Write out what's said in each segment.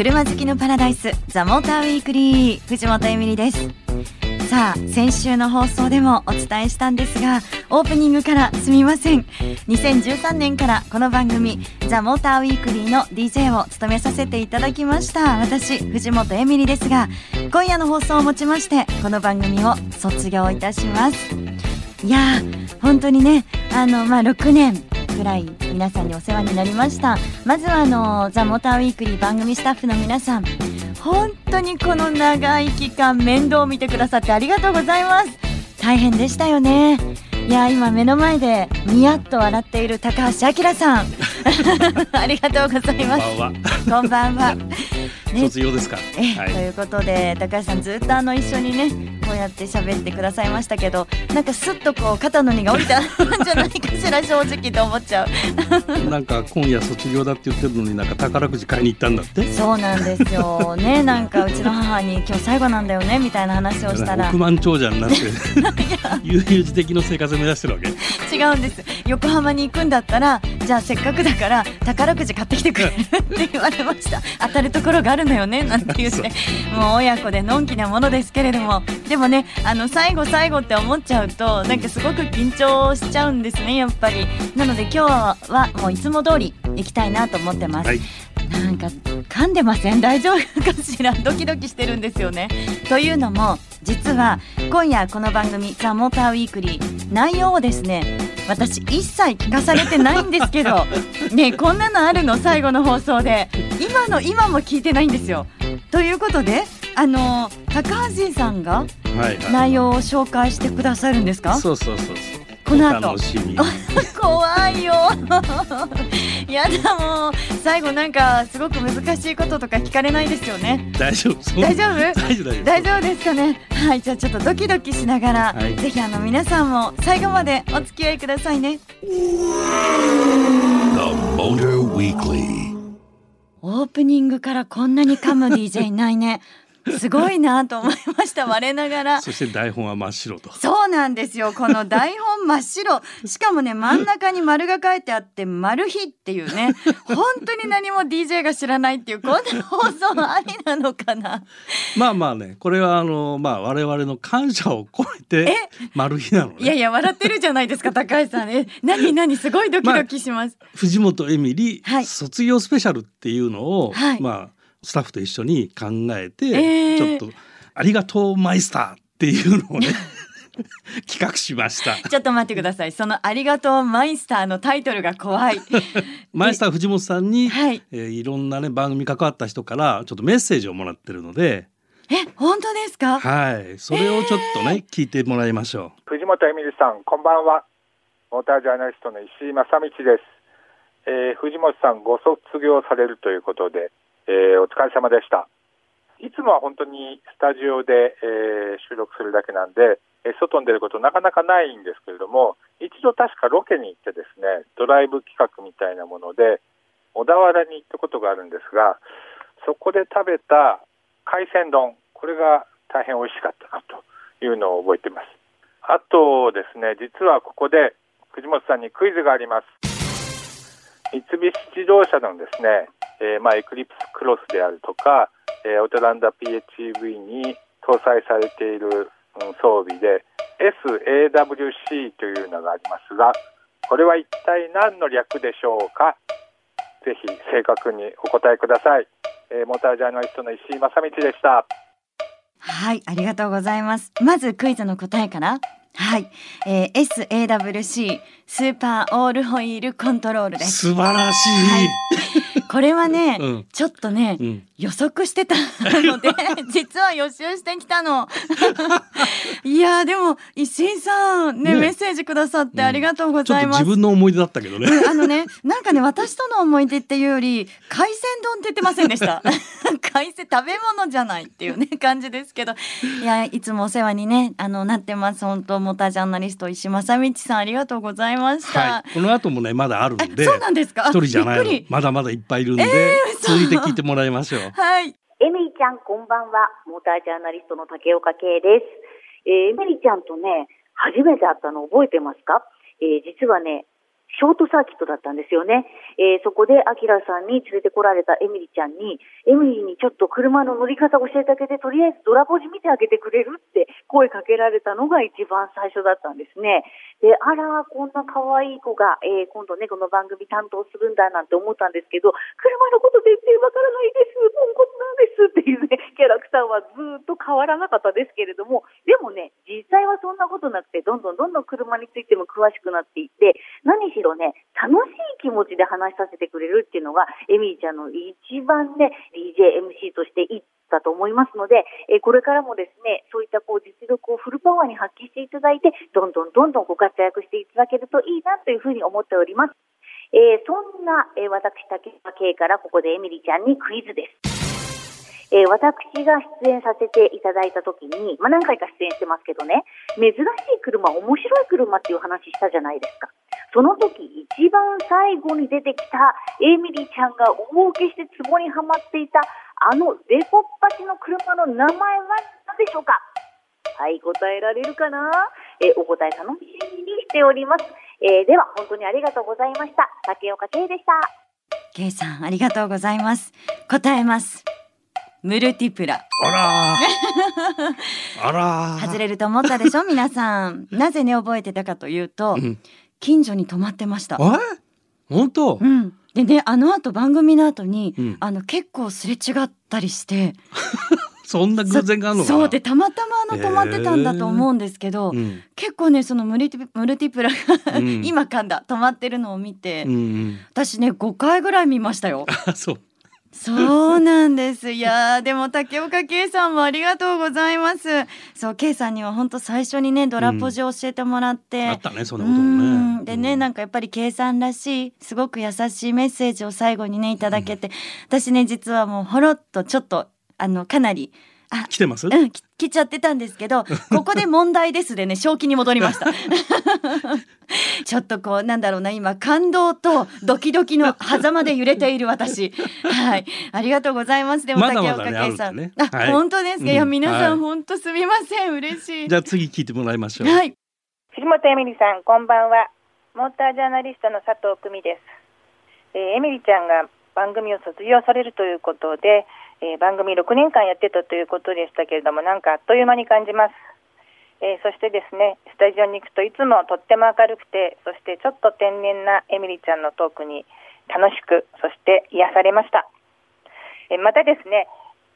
車好きのパラダイスザモーターウィークリー藤本エミリです。さあ先週の放送でもお伝えしたんですがオープニングからすみません。2013年からこの番組ザ・モーターウィークリーの DJ を務めさせていただきました私藤本エミリですが今夜の放送をもちましてこの番組を卒業いたします。いやー本当にねあのまあ6年ぐらい皆さんにお世話になりました。まずはあのザ・モーターウィークリー番組スタッフの皆さん本当にこの長い期間面倒を見てくださってありがとうございます。大変でしたよね。いや今目の前でニヤッと笑っている高橋明さん。ありがとうございます。こんばんは。ね、卒業ですか、え、はい、ということで高橋さんずっとあの一緒にねこうやって喋ってくださいましたけどなんかすっとこう肩の荷が下りたん じゃないかしら正直と思っちゃう。なんか今夜卒業だって言ってるのになんか宝くじ買いに行ったんだって？そうなんですよ。ねなんかうちの母に今日最後なんだよねみたいな話をしたら。億万長者になって。悠々自適の生活を目指してるわけ？違うんです。横浜に行くんだったらじゃあせっかくだから宝くじ買ってきてくれって言われました。当たるところがあるのよね？なんて言って。もう親子でのんきなものですけれども。でもねあの最後最後って思っちゃうとなんかすごく緊張しちゃうんですねやっぱり。なので今日はもういつも通り行きたいなと思ってます、はい。なんか噛んでません？大丈夫かしら？ドキドキしてるんですよね。というのも実は今夜この番組「ザ・モーターウィークリー内容をですね私一切聞かされてないんですけど ねこんなのあるの？最後の放送で。今の今も聞いてないんですよ。ということであの高橋さんが内容を紹介してくださるんですか、そうそうそうこの後。怖いよやだもう最後なんかすごく難しいこととか聞かれないですよね。大丈夫？大丈夫？大丈夫です。かね。はいじゃあちょっとドキドキしながら、はい、ぜひあの皆さんも最後までお付き合いくださいね。オープニングからこんなに噛む DJ いないねすごいなと思いました我ながら。そして台本は真っ白と。そうなんですよ。この台本真っ白。しかもね真ん中に丸が書いてあって「マル秘」っていうね。本当に何も DJ が知らないっていうこんな放送ありなのかな。まあまあねこれはあのまあ我々の感謝を込めてマル秘なの、ね、いやいや笑ってるじゃないですか高橋さん。え？何？何？すごいドキドキします、まあ、藤本エミリ、はい、卒業スペシャルっていうのを、はい、まあスタッフと一緒に考えて、えー、ちょっと「ありがとうマイスター」っていうのをね 企画しました。ちょっと待ってください。そのありがとうマイスターのタイトルが怖い。マイスター藤本さんに、はい、えー、いろんなね番組関わった人からちょっとメッセージをもらってるので。え本当ですか？はい。それをちょっとね、えー、聞いてもらいましょう。藤本恵美里さんこんばんは。モータージャーナリストの石井正道です、えー、藤本さんご卒業されるということでえー、お疲れ様でした。いつもは本当にスタジオで、えー、収録するだけなんで、えー、外に出ることなかなかないんですけれども、一度確かロケに行ってですね、ドライブ企画みたいなもので、小田原に行ったことがあるんですが、そこで食べた海鮮丼、これが大変美味しかったなというのを覚えています。あとですね、実はここで藤本さんにクイズがあります。三菱自動車のですね、えー、まあ、エクリプスクロスであるとか、えー、オトランダ PHEV に搭載されている、うん、装備で SAWC というのがありますがこれは一体何の略でしょうか？ぜひ正確にお答えください、えー、モータージャーナリストの石井正道でした。はいありがとうございます。まずクイズの答えから。はい、えー、SAWC スーパーオールホイールコントロールです。素晴らしい、はいこれはね、うん、ちょっとね、うん、予測してたので 実は予習してきたの。いやでも石井さんね、ね、メッセージくださってありがとうございます、自分の思い出だったけどね、あのねなんかね私との思い出っていうより海鮮丼って言ってませんでした。海鮮食べ物じゃないっていうね感じですけど。いやいつもお世話にねあのなってます。本当モタジャーナリスト石正道さんありがとうございました、はい、この後もねまだあるんでそうなんですか？一人じゃないまだまだいっぱいいるんで、えー、続いて聞いてもらいましょう はいエミリちゃんこんばんは。モータージャーナリストの竹岡圭です。えー、エミリちゃんとね、初めて会ったの覚えてますか？えー、実はね、ショートサーキットだったんですよね。えー、そこで、アキラさんに連れてこられたエミリちゃんに、エミリーにちょっと車の乗り方教えてあげて、とりあえずドラポジ見てあげてくれるって声かけられたのが一番最初だったんですね。で、あら、こんな可愛い子が、えー、今度ね、この番組担当するんだなんて思ったんですけど、車のこと全然わからないです、ポンコツなんですっていうね、キャラクターはずっと変わらなかったですけれども、でもね、実際はそんなことなくて、どんどんどんどん車についても詳しくなっていって、何しろね、楽しい気持ちで話させてくれるっていうのが、エミーちゃんの一番ね、DJ、MC としていったと思いますので、えこれからもですね、そういったこう実力をフルパワーに発揮していただいて、どんどんどんどんご活躍していただけるといいなというふうに思っております。えー、そんな、えー、私、竹山圭からここでエミリちゃんにクイズです。えー、私が出演させていただいた時に、まあ、何回か出演してますけどね、珍しい車、面白い車っていう話したじゃないですか。その時、一番最後に出てきたエミリーちゃんが大受けして壺にはまっていた、あのデコッパチの車の名前は何でしょうか？はい、答えられるかな？えー、お答え楽しみにしております。えー、では、本当にありがとうございました。竹岡圭でした。圭さん、ありがとうございます。答えます。ムルティプラ。あら あら外れると思ったでしょ？皆さん。なぜね覚えてたかというと、うん、近所に泊まってました。え？本当？うん。でねあの後番組の後に、うん、あの結構すれ違ったりして。そんな偶然があるのそうでたまたまあの泊まってたんだと思うんですけど、結構ねそのムルティムルティプラが 今かんだ泊まってるのを見て、うんうん、私ね5回ぐらい見ましたよ。そうそうなんです。いやでも竹岡圭さんもありがとうございます。そう圭さんには本当最初にねドラポジ教えてもらって、うん、あったねそんなこともね。でね、なんかやっぱり圭さんらしいすごく優しいメッセージを最後にねいただけて、うん、私ね実はもうほろっとちょっとあのかなりあ来てます？うん来ちゃってたんですけど ここで問題ですでね正気に戻りました。ちょっとこうなんだろうな今感動とドキドキの狭間で揺れている私。はい。ありがとうございまでも竹岡圭さん、ね。あ、はい、本当ですか、うん、いや皆さん、はい、本当すみません。嬉しい。じゃあ次聞いてもらいましょう。はい。藤本エミリさんこんばんは。モータージャーナリストの佐藤久美です、えー、エミリちゃんが番組を卒業されるということでえー、番組6年間やってたということでしたけれどもなんかあっという間に感じます、えー、そしてですねスタジオに行くといつもとっても明るくてそしてちょっと天然なエミリちゃんのトークに楽しくそして癒されました、え、またですね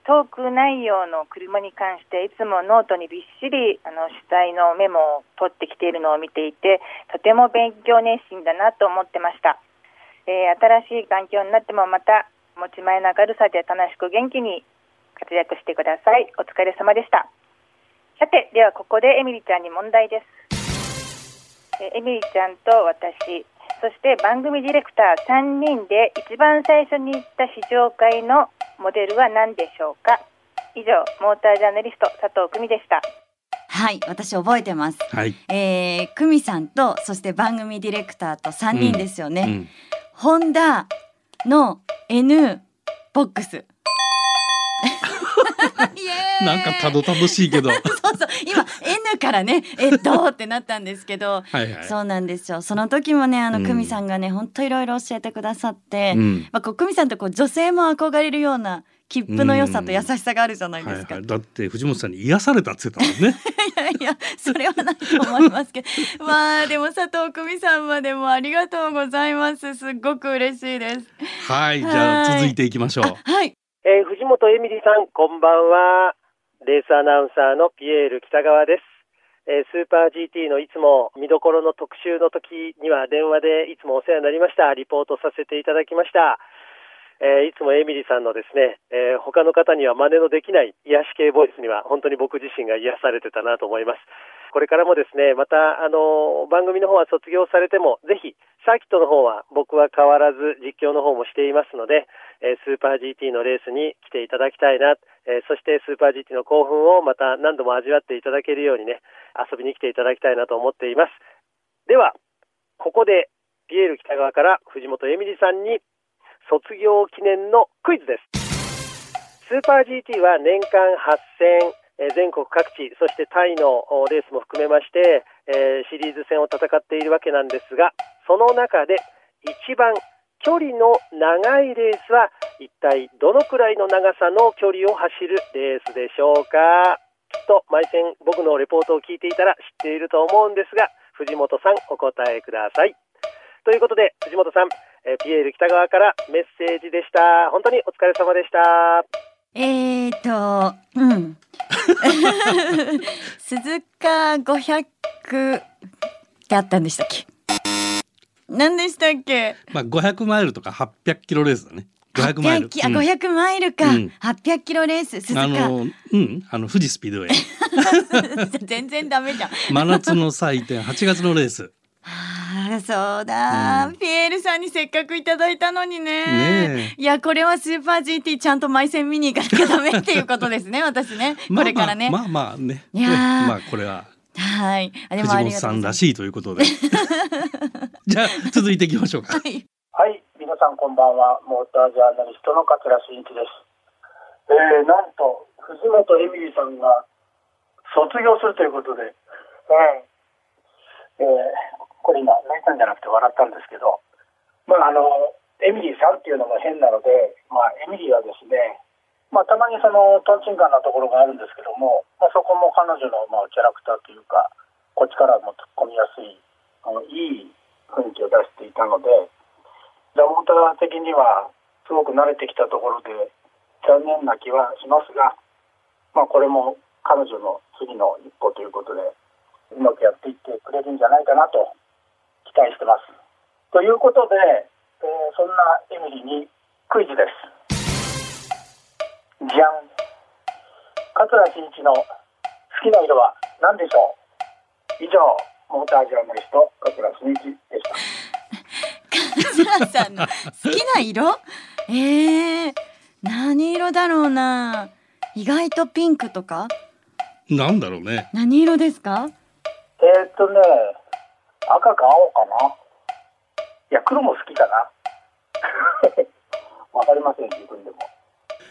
トーク内容の車に関していつもノートにびっしりあの取材のメモを取ってきているのを見ていてとても勉強熱心だなと思ってました、えー、新しい環境になってもまた持ち前の明るさで楽しく元気に活躍してください。お疲れ様でした。さて、ではここでエミリちゃんに問題です。エミリちゃんと私、そして番組ディレクター3人で一番最初に行った試乗会のモデルは何でしょうか以上、モータージャーナリスト佐藤久美でした。はい、私覚えてます。はい、えー、久美さんとそして番組ディレクターと3人ですよね。うんうん、ホンダの N ボックス。なんかたどたどしいけど。そうそう。今 N からねえっとってなったんですけど。はい、そうなんですよ。その時もねあの久美さんがね本当いろいろ教えてくださって、うん、まあこう久美さんってこう女性も憧れるような切符の良さと優しさがあるじゃないですか、はいはい、だって藤本さんに癒されたって言ってたもんね。いやいやそれはないと思いますけど。まあでも佐藤久美さんまでもありがとうございます。すっごく嬉しいです。はいじゃあ続いていきましょう。はい、えー、藤本エミリさんこんばんは。レースアナウンサーのピエール北川です。えー、スーパー GT のいつも見どころの特集の時には電話でいつもお世話になりました。リポートさせていただきましたえー、いつもエミリさんのですね、えー、他の方には真似のできない癒し系ボイスには本当に僕自身が癒されてたなと思います。これからもですね、また、あの、番組の方は卒業されても、ぜひ、サーキットの方は僕は変わらず実況の方もしていますので、えー、スーパー GT のレースに来ていただきたいな、え、そしてスーパー GT の興奮をまた何度も味わっていただけるようにね、遊びに来ていただきたいなと思っています。では、ここで、ピエール北川から藤本エミリさんに卒業記念のクイズです。スーパー GT は年間8000全国各地、そしてタイのレースも含めまして、えー、シリーズ戦を戦っているわけなんですが、その中で一番距離の長いレースは一体どのくらいの長さの距離を走るレースでしょうか？きっと毎戦僕のレポートを聞いていたら知っていると思うんですが藤本さんお答えくださいということで藤本さん、えピエール北川からメッセージでした本当にお疲れ様でしたえーとうん 鈴鹿500ってあったんでしたっけ？何でしたっけ？まあ500マイルとか800キロレースだね500マイル。あ、500マイルか。うん、800キロレース、鈴鹿。あの、うん、あの、富士スピードウェイ。全然ダメじゃん。真夏の祭典、8月のレース。ああ、そうだ、うん、ピエールさんにせっかくいただいたのにね。ねいや、これはスーパー GT ちゃんと毎戦見に行かなきゃダメっていうことですね、私ね。これからね。まあまあ、まあ、ね。いやまあ、これは。はい。藤本さんらしいということで。じゃあ続いていきましょうか。はい、はい、皆さんこんばんは。モータージャーナリストの桂真一です。えー、なんと藤本エミリーさんが卒業するということで、えー、えー、これ今泣いたんじゃなくて笑ったんですけど、まああのエミリーさんっていうのも変なので、まあエミリーはですね。まあ、たまにそのトンチンカンなところがあるんですけども、まあ、そこも彼女のまあキャラクターというかこっちからも突っ込みやすいあのいい雰囲気を出していたのでザモータ的にはすごく慣れてきたところで残念な気はしますが、まあ、これも彼女の次の一歩ということでうまくやっていってくれるんじゃないかなと期待してます。ということで、えー、そんなエミリーにクイズです。じゃん。桂真一の好きな色は何でしょう？以上モータージャーナリスト桂真一でした。桂さんの好きな色？えー、何色だろうな？意外とピンクとか？なんだろうね。何色ですか？えー、っとね赤か青かな。いや黒も好きかな。わかりません自分でも。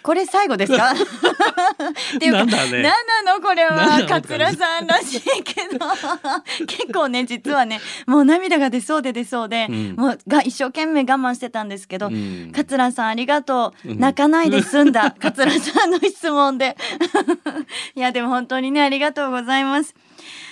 これ最後ですか？っていうか、ね、何なのこれは？桂さんらしいけど。結構ね実はねもう涙が出そうで出そうで、うん、もうが一生懸命我慢してたんですけど、うん、桂さんありがとう。泣かないで済んだ、桂さんの質問で。いやでも本当にねありがとうございます。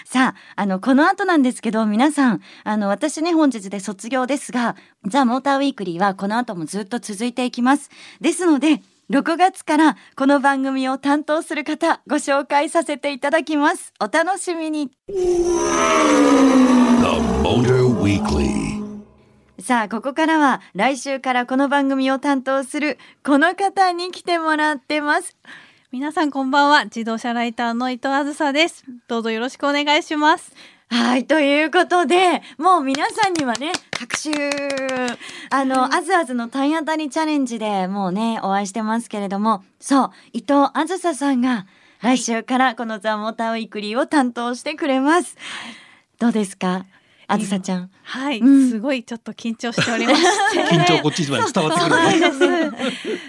さあ、あの、この後なんですけど、皆さん、あの、私ね、本日で卒業ですが、ザ・モーターウィークリーはこの後もずっと続いていきます。ですので、6月からこの番組を担当する方ご紹介させていただきます。お楽しみに。さあここからは来週からこの番組を担当するこの方に来てもらってます。皆さんこんばんは。自動車ライターの伊藤あずさです。どうぞよろしくお願いしますはい、ということで、もう皆さんにはね、各週、あの、あずあずの体当たりチャレンジでもうね、お会いしてますけれども、そう、伊藤あずささんが、来週からこのザ・モーターウィークリーを担当してくれます。どうですか？あずさちゃん。はい、うん、すごいちょっと緊張しておりまして。緊張こっちまで伝わってく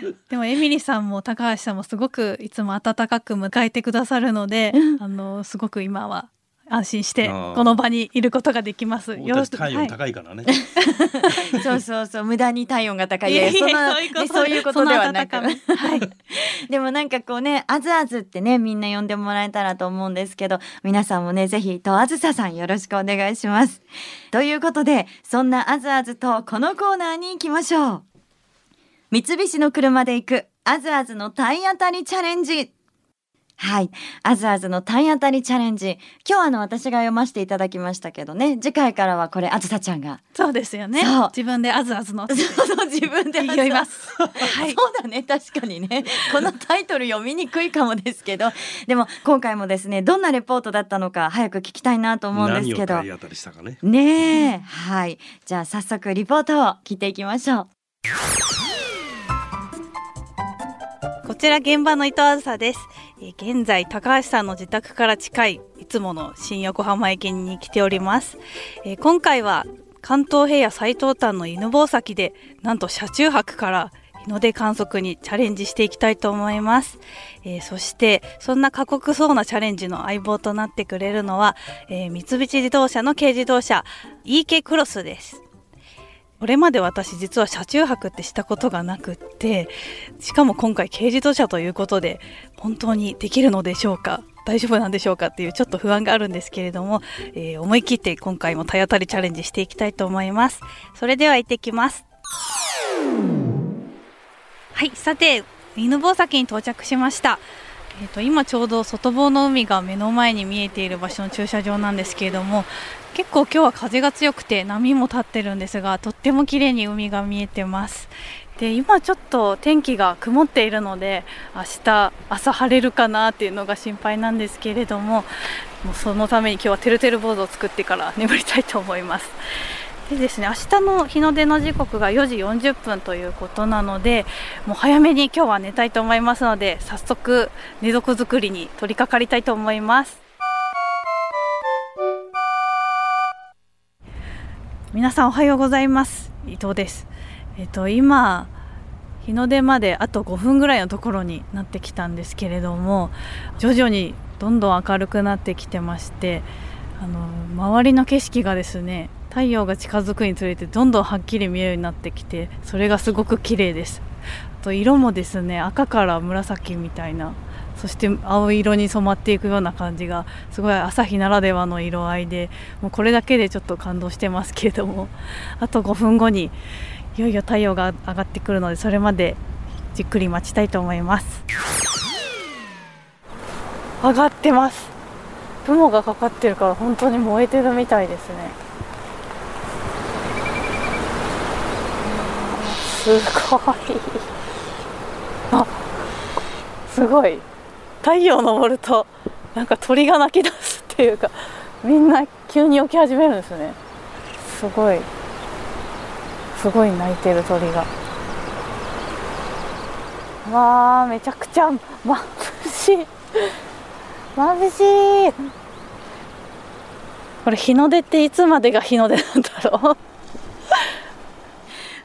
る。でもエミリさんも高橋さんもすごくいつも温かく迎えてくださるので、うん、あのすごく今は安心してこの場にいることができます。よろしく体温高いからね。はい、そうそうそう無駄に体温が高いでそそういうことではなく、はい。でもなんかこうねあずあずってねみんな呼んでもらえたらと思うんですけど皆さんもねぜひとあずささんよろしくお願いします。ということでそんなあずあずとこのコーナーに行きましょう。三菱の車で行くあずあずの体当たりチャレンジ。はい。あずあずの体当たりチャレンジ。今日あの私が読ませていただきましたけどね。次回からはこれあずさちゃんが。そうですよね。自分であずあずの。そうそう自分で読みます。はい。そうだね。確かにね。このタイトル読みにくいかもですけど、でも今回もですね、どんなレポートだったのか早く聞きたいなと思うんですけど。何を体当たりしたかね。ねえ、うん、はい。じゃあ早速リポートを聞いていきましょう。こちら現場の伊藤あずさです。現在高橋さんの自宅から近いいつもの新横浜駅に来ております、え、今回は関東平野最東端の犬吠埼でなんと車中泊から日の出観測にチャレンジしていきたいと思います、えー、そしてそんな過酷そうなチャレンジの相棒となってくれるのは、えー、三菱自動車の軽自動車 EK クロスです。これまで私実は車中泊ってしたことがなくってしかも今回軽自動車ということで本当にできるのでしょうか？大丈夫なんでしょうかっていうちょっと不安があるんですけれども、えー、思い切って今回も体当たりチャレンジしていきたいと思います。それでは行ってきます。はいさて犬吠埼に到着しました。えーと、今ちょうど外房の海が目の前に見えている場所の駐車場なんですけれども結構今日は風が強くて波も立ってるんですがとっても綺麗に海が見えてます。で今ちょっと天気が曇っているので明日朝晴れるかなっていうのが心配なんですけれどももうそのために今日はてるてる坊主を作ってから眠りたいと思います。でですね明日の日の出の時刻が4時40分ということなのでもう早めに今日は寝たいと思いますので早速寝床作りに取り掛かりたいと思います。皆さんおはようございます。伊藤です。えっと今日の出まであと5分ぐらいのところになってきたんですけれども徐々にどんどん明るくなってきてましてあの周りの景色がですね太陽が近づくにつれてどんどんはっきり見えるようになってきてそれがすごく綺麗です。あと色もですね赤から紫みたいなそして青色に染まっていくような感じがすごい朝日ならではの色合いでもうこれだけでちょっと感動してますけれども。あと5分後にいよいよ太陽が上がってくるのでそれまでじっくり待ちたいと思います。上がってます。雲がかかってるから本当に燃えてるみたいですね。すごい。あすごい。太陽昇るとなんか鳥が鳴き出すっていうかみんな急に起き始めるんですね。すごい。すごい鳴いてる鳥が。わあめちゃくちゃまぶしい。まぶしい。これ日の出っていつまでが日の出なんだろう？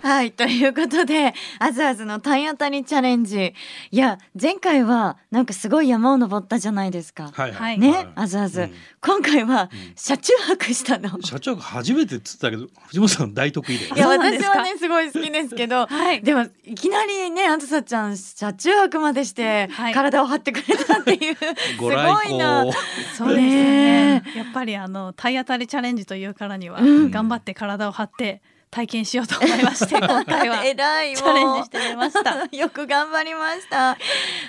はいということであずあずの体当たりチャレンジ。いや前回はなんかすごい山を登ったじゃないですか、はいはい、ね、あずあず、うん、今回は車中泊したの、車中泊初めてっつったけど藤本さん大得意で。いや私はねすごい好きですけど、はい、でもいきなりねあずさちゃん車中泊までして体を張ってくれたっていう、はい、すごいな。そうですね。やっぱりあの体当たりチャレンジというからには、頑張って体を張って体験しようと思いまして 今回は。偉いチャレンジしてみました。よく頑張りました。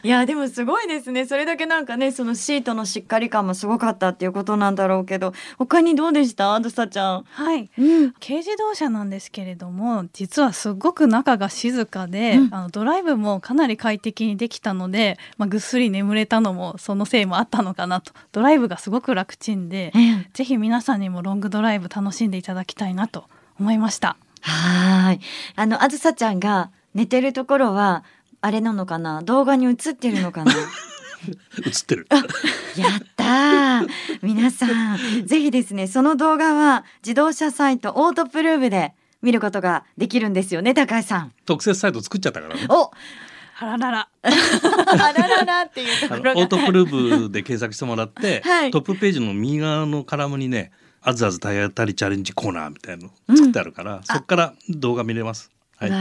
いやでもすごいですね。それだけなんかねそのシートのしっかり感もすごかったっていうことなんだろうけど他にどうでした？あずさちゃん。はい、うん、軽自動車なんですけれども実はすごく中が静かで、うん、あのドライブもかなり快適にできたので、まあ、ぐっすり眠れたのもそのせいもあったのかなと。ドライブがすごく楽ちんで、うん、ぜひ皆さんにもロングドライブ楽しんでいただきたいなと思いました。はい。あの、あずさちゃんが寝てるところは、あれなのかな？動画に映ってるのかな？映ってる。やった皆さん、ぜひですね、その動画は自動車サイトオートプルーブで見ることができるんですよね、高橋さん。特設サイト作っちゃったからね。おあららら。あらららっていうところオートプルーブで検索してもらって、はい、トップページの右側のカラムにね、あずあず体当たりチャレンジコーナーみたいの作ってあるから、うん、そこから動画見れます。はい、じ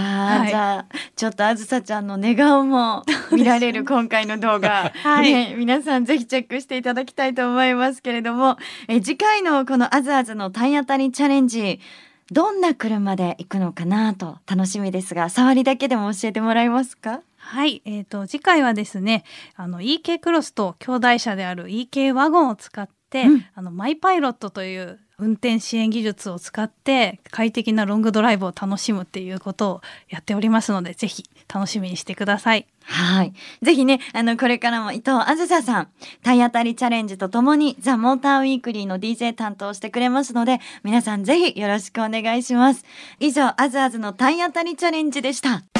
ゃあちょっとあずさちゃんの寝顔も見られる今回の動画、はい、ね、皆さんぜひチェックしていただきたいと思いますけれどもえ次回のこのあずあずの体当たりチャレンジどんな車で行くのかなと楽しみですが触りだけでも教えてもらえますか？はい、えーと、次回はですねあの EK クロスと兄弟車である EK ワゴンを使っ、うん、あのマイパイロットという運転支援技術を使って快適なロングドライブを楽しむっていうことをやっておりますのでぜひ楽しみにしてください。はい。ぜひね、あの、これからも伊藤あずささん、体当たりチャレンジとともに、ザ・モーターウィークリーの DJ 担当してくれますので、皆さんぜひよろしくお願いします。以上、あずあずの体当たりチャレンジでした。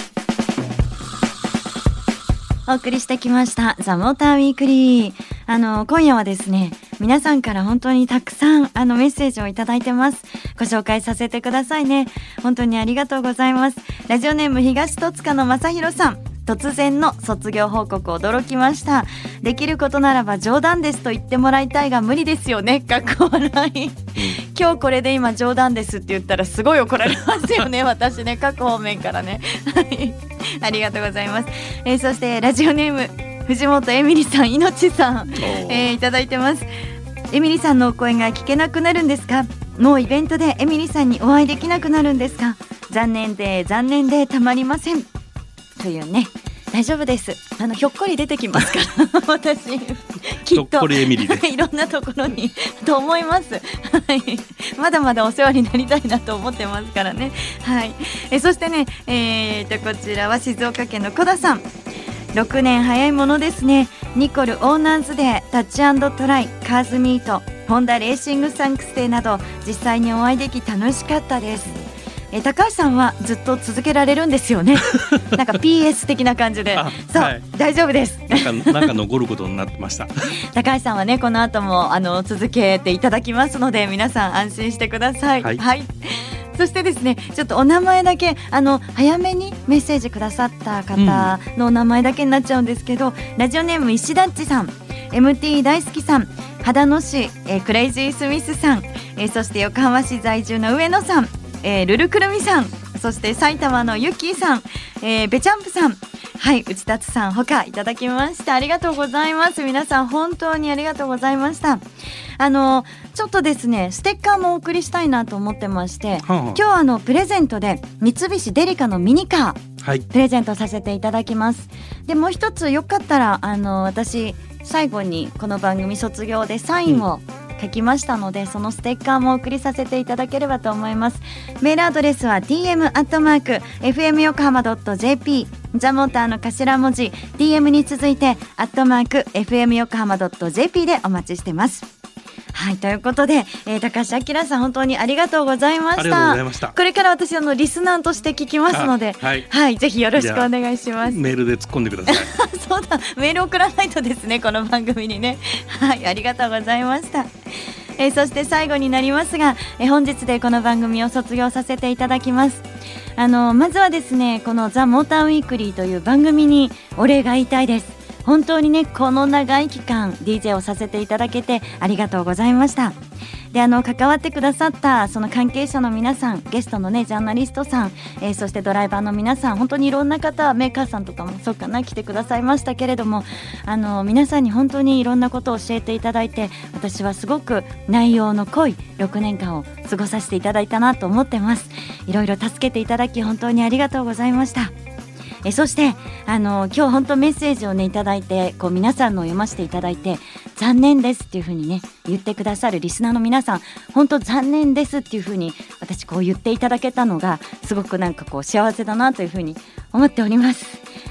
お送りしてきました、ザ・モーターウィークリー。あの、今夜はですね、皆さんから本当にたくさんあのメッセージをいただいてます。ご紹介させてくださいね。本当にありがとうございます。ラジオネーム東戸塚の正弘さん。突然の卒業報告驚きました。できることならば冗談ですと言ってもらいたいが無理ですよね。かっこ笑い。今日これで今冗談ですって言ったらすごい怒られますよね。私ね各方面からね。はい。ありがとうございます、えー、そしてラジオネーム藤本エミリさんいのちさん、えー、いただいてます。エミリさんのお声が聞けなくなるんですか？もうイベントでエミリさんにお会いできなくなるんですか？残念で残念でたまりませんというね大丈夫です。あのひょっこり出てきますから 私きっと。いろんなところにと思います。はい。まだまだお世話になりたいなと思ってますからね。はい。えそしてねえー、とこちらは静岡県の小田さん。6年早いものですね。ニコルオーナーズデータッチトライカーズミートホンダレーシングサンクスデーなど実際にお会いでき楽しかったですえ高橋さんはずっと続けられるんですよね。なんか PS 的な感じで。そう、はい、大丈夫です。なんかなんか残ることになってました。高橋さんはねこの後もあの続けていただきますので皆さん安心してください、はい、はい、そしてですねちょっとお名前だけあの早めにメッセージくださった方のお名前だけになっちゃうんですけど、うん、ラジオネーム石田っちさん。MT 大好きさん。秦野市、えー、クレイジースミスさん、えー、そして横浜市在住の上野さんえー、ルルくるみさんそして埼玉のゆきーさん、えー、べちゃんぷさんはい内達さんほかいただきましたありがとうございます。皆さん本当にありがとうございました。あのちょっとですねステッカーもお送りしたいなと思ってまして、はあはあ、今日あのプレゼントで三菱デリカのミニカー、はい、プレゼントさせていただきます。でもう一つよかったらあの私最後にこの番組卒業でサインを、うん書きましたのでそのステッカーも送りさせていただければと思います。メールアドレスは tm アットマーク fm 横浜 .jp ザモーターの頭文字 DM に続いてアットマーク fm 横浜 .jp でお待ちしてます。はいということで、えー、高橋明さん本当にありがとうございました。これから私あのリスナーとして聞きますので、はい、はい、ぜひよろしくお願いします。メールで突っ込んでください。そうだメール送らないとですねこの番組にね。はいありがとうございました。えー、そして最後になりますが、えー、本日でこの番組を卒業させていただきます。あのまずはですねこの「ザ・モーターウィークリーという番組にお礼が言いたいです本当にねこの長い期間 DJ をさせていただけてありがとうございました。であの関わってくださったその関係者の皆さんゲストのねジャーナリストさん、えー、そしてドライバーの皆さん本当にいろんな方メーカーさんとかもそうかな来てくださいましたけれどもあの皆さんに本当にいろんなことを教えていただいて私はすごく内容の濃い6年間を過ごさせていただいたなと思ってます。いろいろ助けていただき本当にありがとうございました。えそしてあの今日本当メッセージをねいただいてこう皆さんの読ませていただいて残念ですっていう風にね言ってくださるリスナーの皆さん本当残念ですっていう風に私こう言っていただけたのがすごくなんかこう幸せだなという風に思っております。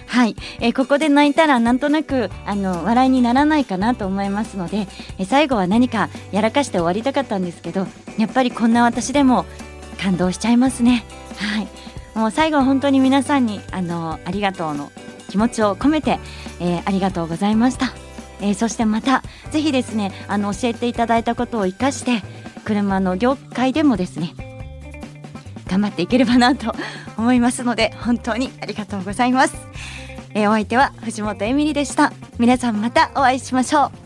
はい、え、ここで泣いたらなんとなくあの笑いにならないかなと思いますので、え、最後は何かやらかして終わりたかったんですけどやっぱりこんな私でも感動しちゃいますね。はいもう最後本当に皆さんにあのありがとうの気持ちを込めて、えー、ありがとうございました、えー、そしてまたぜひですねあの教えていただいたことを生かして車の業界でもですね頑張っていければなと思いますので本当にありがとうございます、えー、お相手は藤本エミリでした。皆さんまたお会いしましょう。